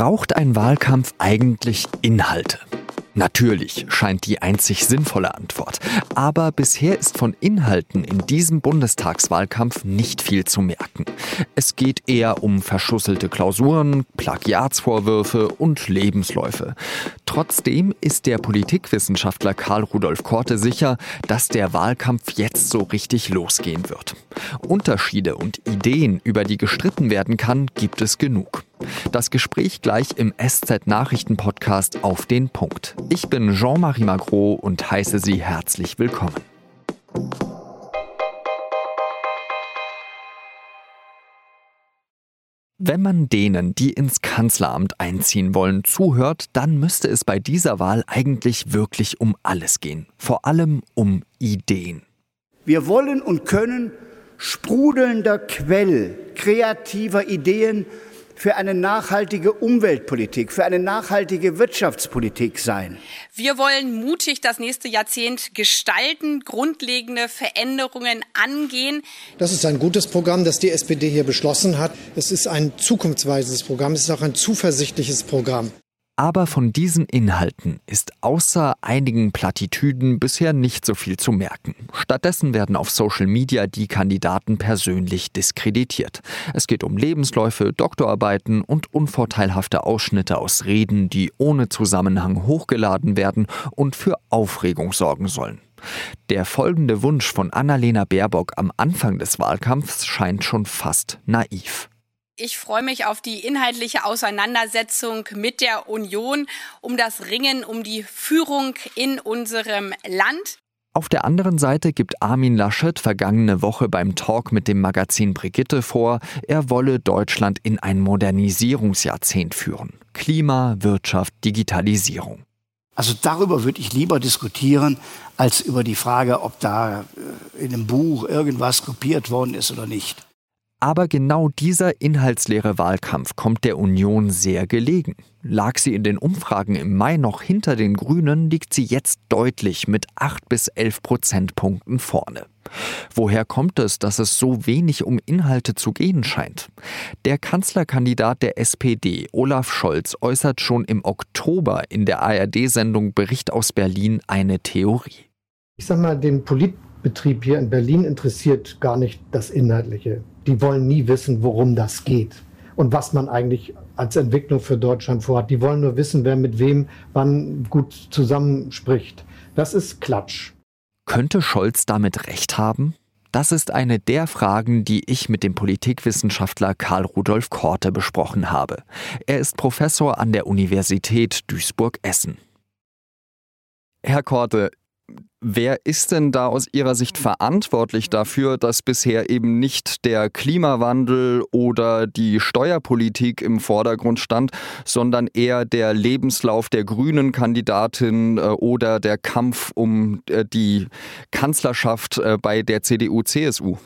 Braucht ein Wahlkampf eigentlich Inhalte? Natürlich scheint die einzig sinnvolle Antwort. Aber bisher ist von Inhalten in diesem Bundestagswahlkampf nicht viel zu merken. Es geht eher um verschusselte Klausuren, Plagiatsvorwürfe und Lebensläufe. Trotzdem ist der Politikwissenschaftler Karl Rudolf Korte sicher, dass der Wahlkampf jetzt so richtig losgehen wird. Unterschiede und Ideen, über die gestritten werden kann, gibt es genug. Das Gespräch gleich im SZ-Nachrichten-Podcast auf den Punkt. Ich bin Jean-Marie Magro und heiße Sie herzlich willkommen. Wenn man denen, die ins Kanzleramt einziehen wollen, zuhört, dann müsste es bei dieser Wahl eigentlich wirklich um alles gehen. Vor allem um Ideen. Wir wollen und können sprudelnder Quell kreativer Ideen für eine nachhaltige Umweltpolitik, für eine nachhaltige Wirtschaftspolitik sein. Wir wollen mutig das nächste Jahrzehnt gestalten, grundlegende Veränderungen angehen. Das ist ein gutes Programm, das die SPD hier beschlossen hat. Es ist ein zukunftsweisendes Programm, es ist auch ein zuversichtliches Programm. Aber von diesen Inhalten ist außer einigen Plattitüden bisher nicht so viel zu merken. Stattdessen werden auf Social Media die Kandidaten persönlich diskreditiert. Es geht um Lebensläufe, Doktorarbeiten und unvorteilhafte Ausschnitte aus Reden, die ohne Zusammenhang hochgeladen werden und für Aufregung sorgen sollen. Der folgende Wunsch von Annalena Baerbock am Anfang des Wahlkampfs scheint schon fast naiv. Ich freue mich auf die inhaltliche Auseinandersetzung mit der Union, um das Ringen um die Führung in unserem Land. Auf der anderen Seite gibt Armin Laschet vergangene Woche beim Talk mit dem Magazin Brigitte vor, er wolle Deutschland in ein Modernisierungsjahrzehnt führen. Klima, Wirtschaft, Digitalisierung. Also darüber würde ich lieber diskutieren, als über die Frage, ob da äh, in einem Buch irgendwas kopiert worden ist oder nicht. Aber genau dieser inhaltsleere Wahlkampf kommt der Union sehr gelegen. Lag sie in den Umfragen im Mai noch hinter den Grünen, liegt sie jetzt deutlich mit 8 bis 11 Prozentpunkten vorne. Woher kommt es, dass es so wenig um Inhalte zu gehen scheint? Der Kanzlerkandidat der SPD, Olaf Scholz, äußert schon im Oktober in der ARD-Sendung Bericht aus Berlin eine Theorie. Ich sag mal, den Politbetrieb hier in Berlin interessiert gar nicht das Inhaltliche die wollen nie wissen, worum das geht und was man eigentlich als Entwicklung für Deutschland vorhat. Die wollen nur wissen, wer mit wem wann gut zusammenspricht. Das ist Klatsch. Könnte Scholz damit recht haben? Das ist eine der Fragen, die ich mit dem Politikwissenschaftler Karl Rudolf Korte besprochen habe. Er ist Professor an der Universität Duisburg-Essen. Herr Korte, Wer ist denn da aus Ihrer Sicht verantwortlich dafür, dass bisher eben nicht der Klimawandel oder die Steuerpolitik im Vordergrund stand, sondern eher der Lebenslauf der grünen Kandidatin äh, oder der Kampf um äh, die Kanzlerschaft äh, bei der CDU-CSU?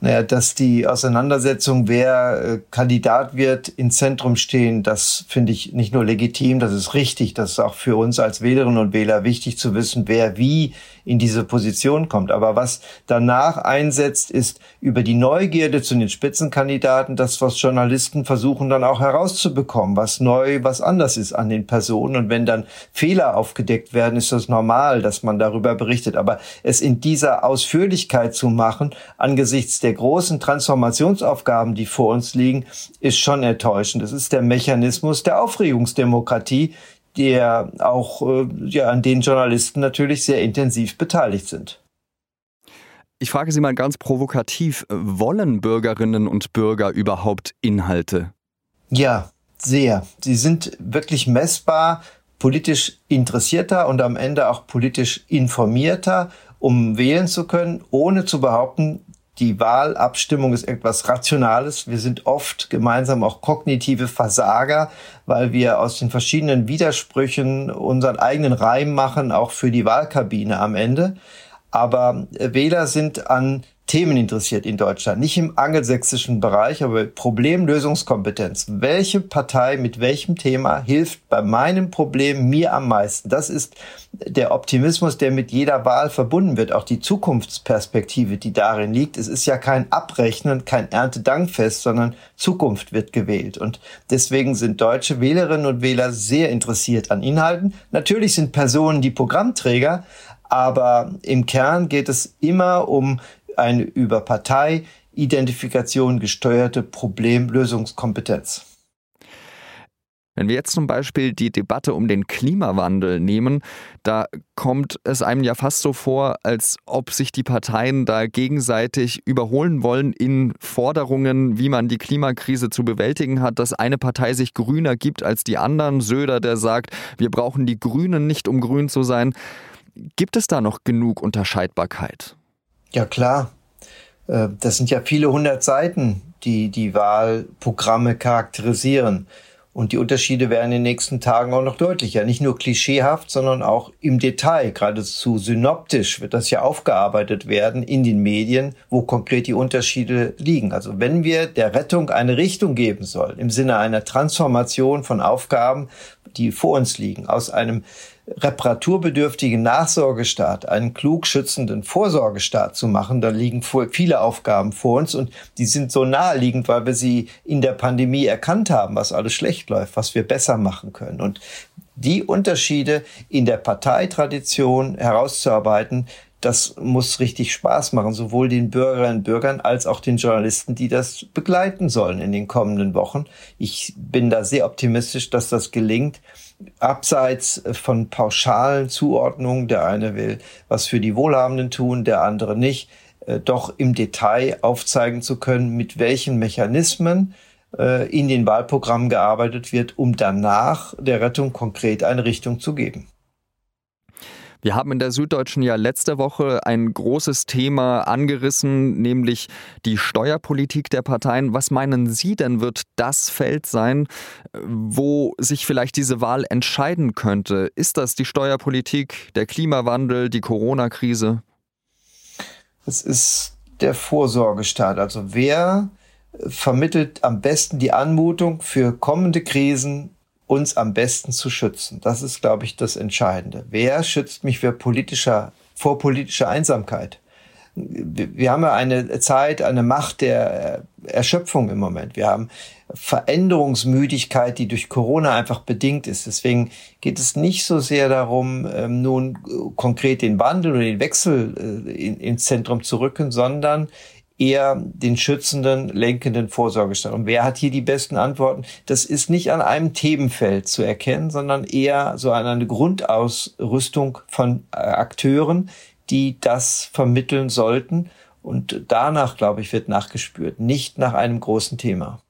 Naja, dass die Auseinandersetzung, wer äh, Kandidat wird, ins Zentrum stehen, das finde ich nicht nur legitim, das ist richtig, das ist auch für uns als Wählerinnen und Wähler wichtig zu wissen, wer wie in diese Position kommt. Aber was danach einsetzt, ist über die Neugierde zu den Spitzenkandidaten, das, was Journalisten versuchen dann auch herauszubekommen, was neu, was anders ist an den Personen. Und wenn dann Fehler aufgedeckt werden, ist das normal, dass man darüber berichtet. Aber es in dieser Ausführlichkeit zu machen, angesichts großen Transformationsaufgaben, die vor uns liegen, ist schon enttäuschend. Das ist der Mechanismus der Aufregungsdemokratie, der auch äh, ja, an den Journalisten natürlich sehr intensiv beteiligt sind. Ich frage Sie mal ganz provokativ, wollen Bürgerinnen und Bürger überhaupt Inhalte? Ja, sehr. Sie sind wirklich messbar politisch interessierter und am Ende auch politisch informierter, um wählen zu können, ohne zu behaupten, die Wahlabstimmung ist etwas Rationales. Wir sind oft gemeinsam auch kognitive Versager, weil wir aus den verschiedenen Widersprüchen unseren eigenen Reim machen, auch für die Wahlkabine am Ende. Aber Wähler sind an Themen interessiert in Deutschland, nicht im angelsächsischen Bereich, aber Problemlösungskompetenz. Welche Partei mit welchem Thema hilft bei meinem Problem mir am meisten? Das ist der Optimismus, der mit jeder Wahl verbunden wird, auch die Zukunftsperspektive, die darin liegt. Es ist ja kein Abrechnen, kein Erntedankfest, sondern Zukunft wird gewählt. Und deswegen sind deutsche Wählerinnen und Wähler sehr interessiert an Inhalten. Natürlich sind Personen die Programmträger, aber im Kern geht es immer um eine über Parteiidentifikation gesteuerte Problemlösungskompetenz. Wenn wir jetzt zum Beispiel die Debatte um den Klimawandel nehmen, da kommt es einem ja fast so vor, als ob sich die Parteien da gegenseitig überholen wollen in Forderungen, wie man die Klimakrise zu bewältigen hat, dass eine Partei sich grüner gibt als die anderen. Söder, der sagt, wir brauchen die Grünen nicht, um grün zu sein. Gibt es da noch genug Unterscheidbarkeit? Ja klar, äh, das sind ja viele hundert Seiten, die die Wahlprogramme charakterisieren. Und die Unterschiede werden in den nächsten Tagen auch noch deutlicher. Nicht nur klischeehaft, sondern auch im Detail. Geradezu synoptisch wird das ja aufgearbeitet werden in den Medien, wo konkret die Unterschiede liegen. Also wenn wir der Rettung eine Richtung geben sollen, im Sinne einer Transformation von Aufgaben, die vor uns liegen, aus einem reparaturbedürftigen Nachsorgestaat einen klug schützenden Vorsorgestaat zu machen, da liegen viele Aufgaben vor uns und die sind so naheliegend, weil wir sie in der Pandemie erkannt haben, was alles schlecht läuft, was wir besser machen können. Und die Unterschiede in der Parteitradition herauszuarbeiten, das muss richtig Spaß machen, sowohl den Bürgerinnen und Bürgern als auch den Journalisten, die das begleiten sollen in den kommenden Wochen. Ich bin da sehr optimistisch, dass das gelingt abseits von pauschalen Zuordnungen, der eine will was für die Wohlhabenden tun, der andere nicht, äh, doch im Detail aufzeigen zu können, mit welchen Mechanismen äh, in den Wahlprogrammen gearbeitet wird, um danach der Rettung konkret eine Richtung zu geben. Wir haben in der Süddeutschen ja letzte Woche ein großes Thema angerissen, nämlich die Steuerpolitik der Parteien. Was meinen Sie denn, wird das Feld sein, wo sich vielleicht diese Wahl entscheiden könnte? Ist das die Steuerpolitik, der Klimawandel, die Corona-Krise? Es ist der Vorsorgestaat. Also wer vermittelt am besten die Anmutung für kommende Krisen uns am besten zu schützen. Das ist, glaube ich, das Entscheidende. Wer schützt mich für politischer, vor politischer Einsamkeit? Wir haben ja eine Zeit, eine Macht der Erschöpfung im Moment. Wir haben Veränderungsmüdigkeit, die durch Corona einfach bedingt ist. Deswegen geht es nicht so sehr darum, ähm, nun konkret den Wandel oder den Wechsel äh, ins Zentrum zu rücken, sondern eher den schützenden, lenkenden Vorsorgestaat. Und wer hat hier die besten Antworten? Das ist nicht an einem Themenfeld zu erkennen, sondern eher so an eine Grundausrüstung von äh, Akteuren, die das vermitteln sollten. Und danach, glaube ich, wird nachgespürt, nicht nach einem großen Thema.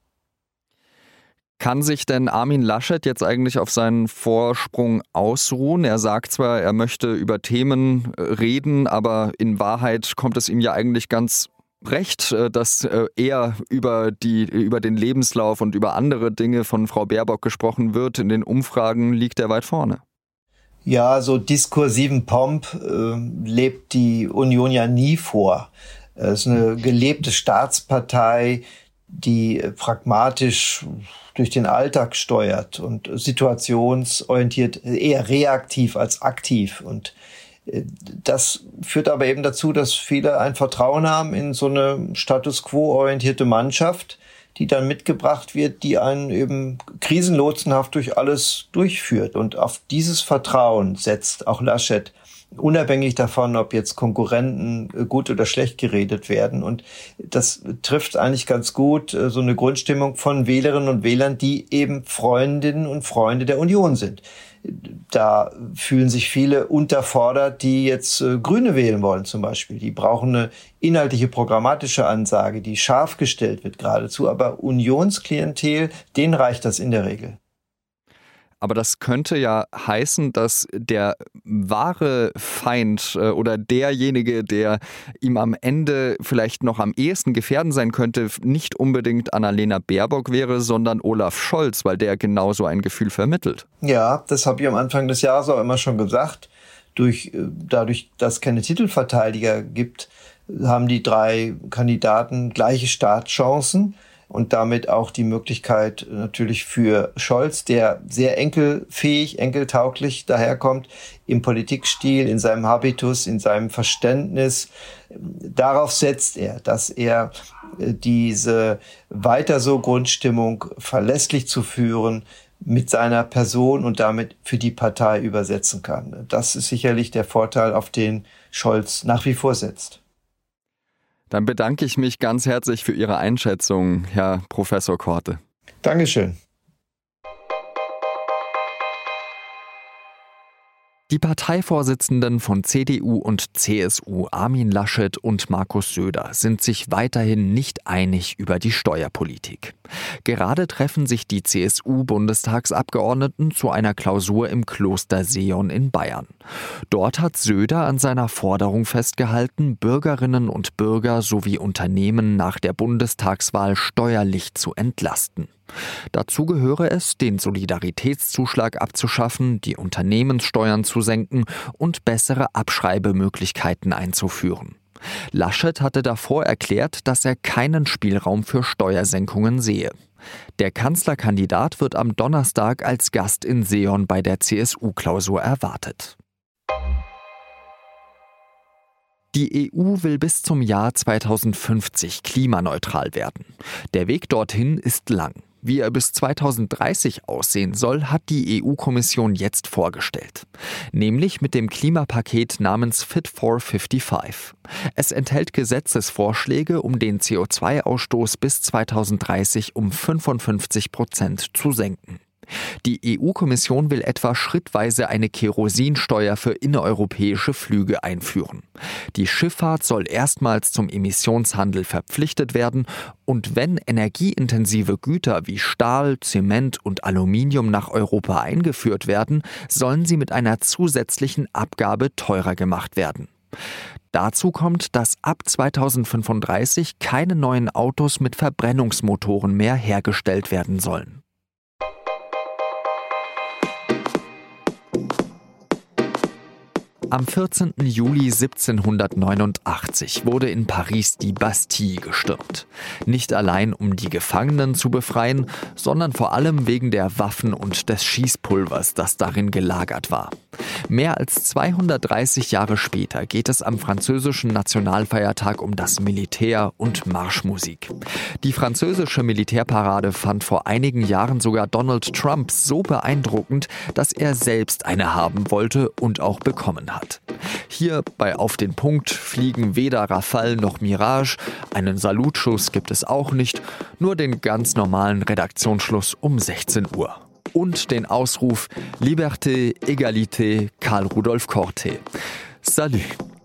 Kann sich denn Armin Laschet jetzt eigentlich auf seinen Vorsprung ausruhen? Er sagt zwar, er möchte über Themen äh, reden, aber in Wahrheit kommt es ihm ja eigentlich ganz recht, äh, dass äh, eher über, die, über den Lebenslauf und über andere Dinge von Frau Baerbock gesprochen wird. In den Umfragen liegt er weit vorne. Ja, so diskursiven Pomp äh, lebt die Union ja nie vor. Es ist eine gelebte Staatspartei, die pragmatisch durch den Alltag steuert und situationsorientiert, eher reaktiv als aktiv. Und das führt aber eben dazu, dass viele ein Vertrauen haben in so eine Status quo-orientierte Mannschaft, die dann mitgebracht wird, die einen eben krisenlotsenhaft durch alles durchführt. Und auf dieses Vertrauen setzt auch Laschet, unabhängig davon, ob jetzt Konkurrenten gut oder schlecht geredet werden. Und das trifft eigentlich ganz gut äh, so eine Grundstimmung von Wählerinnen und Wählern, die eben Freundinnen und Freunde der Union sind da fühlen sich viele unterfordert, die jetzt äh, Grüne wählen wollen zum Beispiel. Die brauchen eine inhaltliche programmatische Ansage, die scharf gestellt wird geradezu. Aber Unionsklientel, denen reicht das in der Regel. Aber das könnte ja heißen, dass der wahre Feind äh, oder derjenige, der ihm am Ende vielleicht noch am ehesten gefährden sein könnte, nicht unbedingt Annalena Baerbock wäre, sondern Olaf Scholz, weil der genauso ein Gefühl vermittelt. Ja, das habe ich am Anfang des Jahres auch immer schon gesagt. Durch, äh, dadurch, dass es keine Titelverteidiger gibt, haben die drei Kandidaten gleiche Startchancen und damit auch die Möglichkeit natürlich für Scholz, der sehr enkelfähig, enkeltauglich daherkommt, im Politikstil, in seinem Habitus, in seinem Verständnis. Darauf setzt er, dass er äh, diese weiter so Grundstimmung verlässlich zu führen, mit seiner Person und damit für die Partei übersetzen kann. Das ist sicherlich der Vorteil, auf den Scholz nach wie vor setzt. Dann bedanke ich mich ganz herzlich für Ihre Einschätzung, Herr Professor Korte. Dankeschön. Die Parteivorsitzenden von CDU und CSU Armin Laschet und Markus Söder sind sich weiterhin nicht einig über die Steuerpolitik. Gerade treffen sich die CSU-Bundestagsabgeordneten zu einer Klausur im Kloster Seon in Bayern. Dort hat Söder an seiner Forderung festgehalten, Bürgerinnen und Bürger sowie Unternehmen nach der Bundestagswahl steuerlich zu entlasten. Dazu gehöre es, den Solidaritätszuschlag abzuschaffen, die Unternehmenssteuern zu senken und bessere Abschreibemöglichkeiten einzuführen. Laschet hatte davor erklärt, dass er keinen Spielraum für Steuersenkungen sehe. Der Kanzlerkandidat wird am Donnerstag als Gast in Seon bei der CSU-Klausur erwartet. Die EU will bis zum Jahr 2050 klimaneutral werden. Der Weg dorthin ist lang. Wie er bis 2030 aussehen soll, hat die EU-Kommission jetzt vorgestellt. Nämlich mit dem Klimapaket namens Fit for 55. Es enthält Gesetzesvorschläge, um den CO2-Ausstoß bis 2030 um 55 Prozent zu senken. Die EU-Kommission will etwa schrittweise eine Kerosinsteuer für innereuropäische Flüge einführen. Die Schifffahrt soll erstmals zum Emissionshandel verpflichtet werden und wenn energieintensive Güter wie Stahl, Zement und Aluminium nach Europa eingeführt werden, sollen sie mit einer zusätzlichen Abgabe teurer gemacht werden. Dazu kommt, dass ab 2035 keine neuen Autos mit Verbrennungsmotoren mehr hergestellt werden sollen. Am 14. Juli 1789 wurde in Paris die Bastille gestürmt. Nicht allein um die Gefangenen zu befreien, sondern vor allem wegen der Waffen und des Schießpulvers, das darin gelagert war. Mehr als 230 Jahre später geht es am französischen Nationalfeiertag um das Militär und Marschmusik. Die französische Militärparade fand vor einigen Jahren sogar Donald Trump so beeindruckend, dass er selbst eine haben wollte und auch bekommen hat. Hier bei Auf den Punkt fliegen weder Rafale noch Mirage, einen Salutschuss gibt es auch nicht, nur den ganz normalen Redaktionsschluss um 16 Uhr und den Ausruf Liberté, Egalité, Karl Rudolf Korte. Salut!